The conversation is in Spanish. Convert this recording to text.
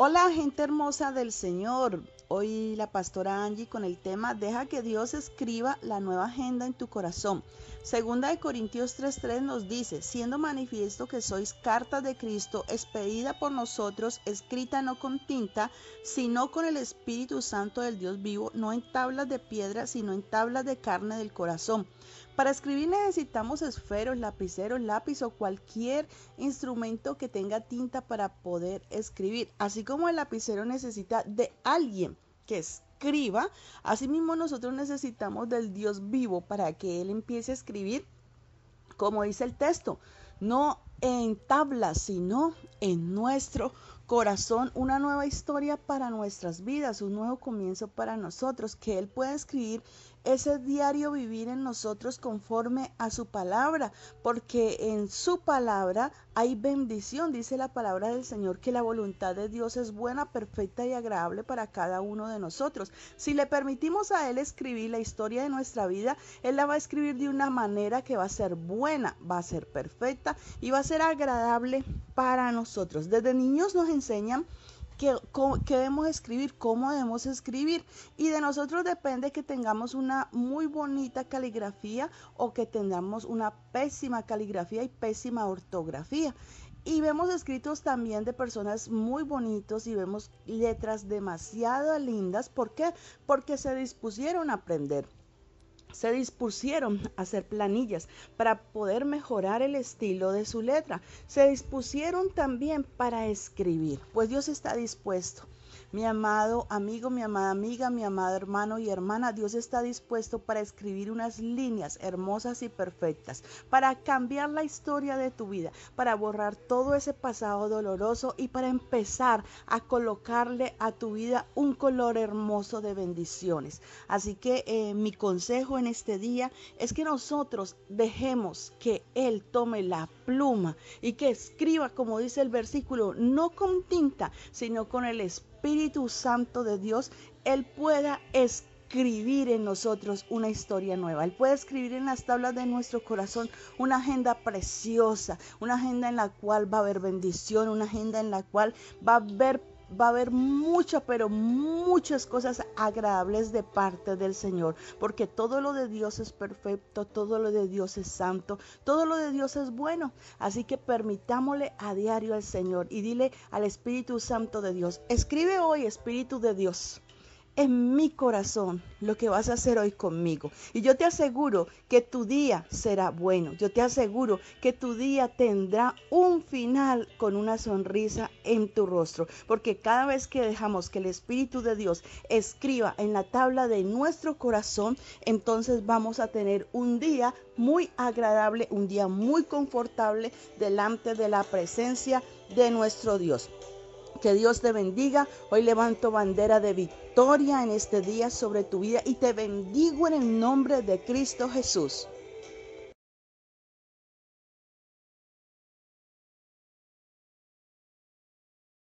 Hola gente hermosa del Señor. Hoy la pastora Angie con el tema Deja que Dios escriba la nueva agenda en tu corazón. Segunda de Corintios 3:3 nos dice, siendo manifiesto que sois carta de Cristo, expedida por nosotros, escrita no con tinta, sino con el Espíritu Santo del Dios vivo, no en tablas de piedra, sino en tablas de carne del corazón. Para escribir necesitamos esferos, lapiceros, lápiz o cualquier instrumento que tenga tinta para poder escribir. Así como el lapicero necesita de alguien que escriba, asimismo nosotros necesitamos del Dios vivo para que Él empiece a escribir, como dice el texto, no en tablas, sino en nuestro corazón, una nueva historia para nuestras vidas, un nuevo comienzo para nosotros, que Él pueda escribir ese diario vivir en nosotros conforme a su palabra, porque en su palabra hay bendición, dice la palabra del Señor, que la voluntad de Dios es buena, perfecta y agradable para cada uno de nosotros. Si le permitimos a Él escribir la historia de nuestra vida, Él la va a escribir de una manera que va a ser buena, va a ser perfecta y va a ser agradable para nosotros. Desde niños nos enseñan qué, debemos escribir, cómo debemos escribir. Y de nosotros depende que tengamos una muy bonita caligrafía o que tengamos una pésima caligrafía y pésima ortografía. Y vemos escritos también de personas muy bonitos y vemos letras demasiado lindas. ¿Por qué? Porque se dispusieron a aprender se dispusieron a hacer planillas para poder mejorar el estilo de su letra. Se dispusieron también para escribir, pues Dios está dispuesto mi amado amigo, mi amada amiga, mi amado hermano y hermana, Dios está dispuesto para escribir unas líneas hermosas y perfectas, para cambiar la historia de tu vida, para borrar todo ese pasado doloroso y para empezar a colocarle a tu vida un color hermoso de bendiciones. Así que eh, mi consejo en este día es que nosotros dejemos que Él tome la pluma y que escriba, como dice el versículo, no con tinta, sino con el Espíritu Espíritu Santo de Dios, Él pueda escribir en nosotros una historia nueva. Él puede escribir en las tablas de nuestro corazón una agenda preciosa, una agenda en la cual va a haber bendición, una agenda en la cual va a haber va a haber muchas, pero muchas cosas agradables de parte del Señor, porque todo lo de Dios es perfecto, todo lo de Dios es santo, todo lo de Dios es bueno. Así que permitámosle a diario al Señor y dile al Espíritu Santo de Dios, escribe hoy Espíritu de Dios en mi corazón lo que vas a hacer hoy conmigo. Y yo te aseguro que tu día será bueno. Yo te aseguro que tu día tendrá un final con una sonrisa en tu rostro. Porque cada vez que dejamos que el Espíritu de Dios escriba en la tabla de nuestro corazón, entonces vamos a tener un día muy agradable, un día muy confortable delante de la presencia de nuestro Dios. Que Dios te bendiga. Hoy levanto bandera de victoria en este día sobre tu vida y te bendigo en el nombre de Cristo Jesús.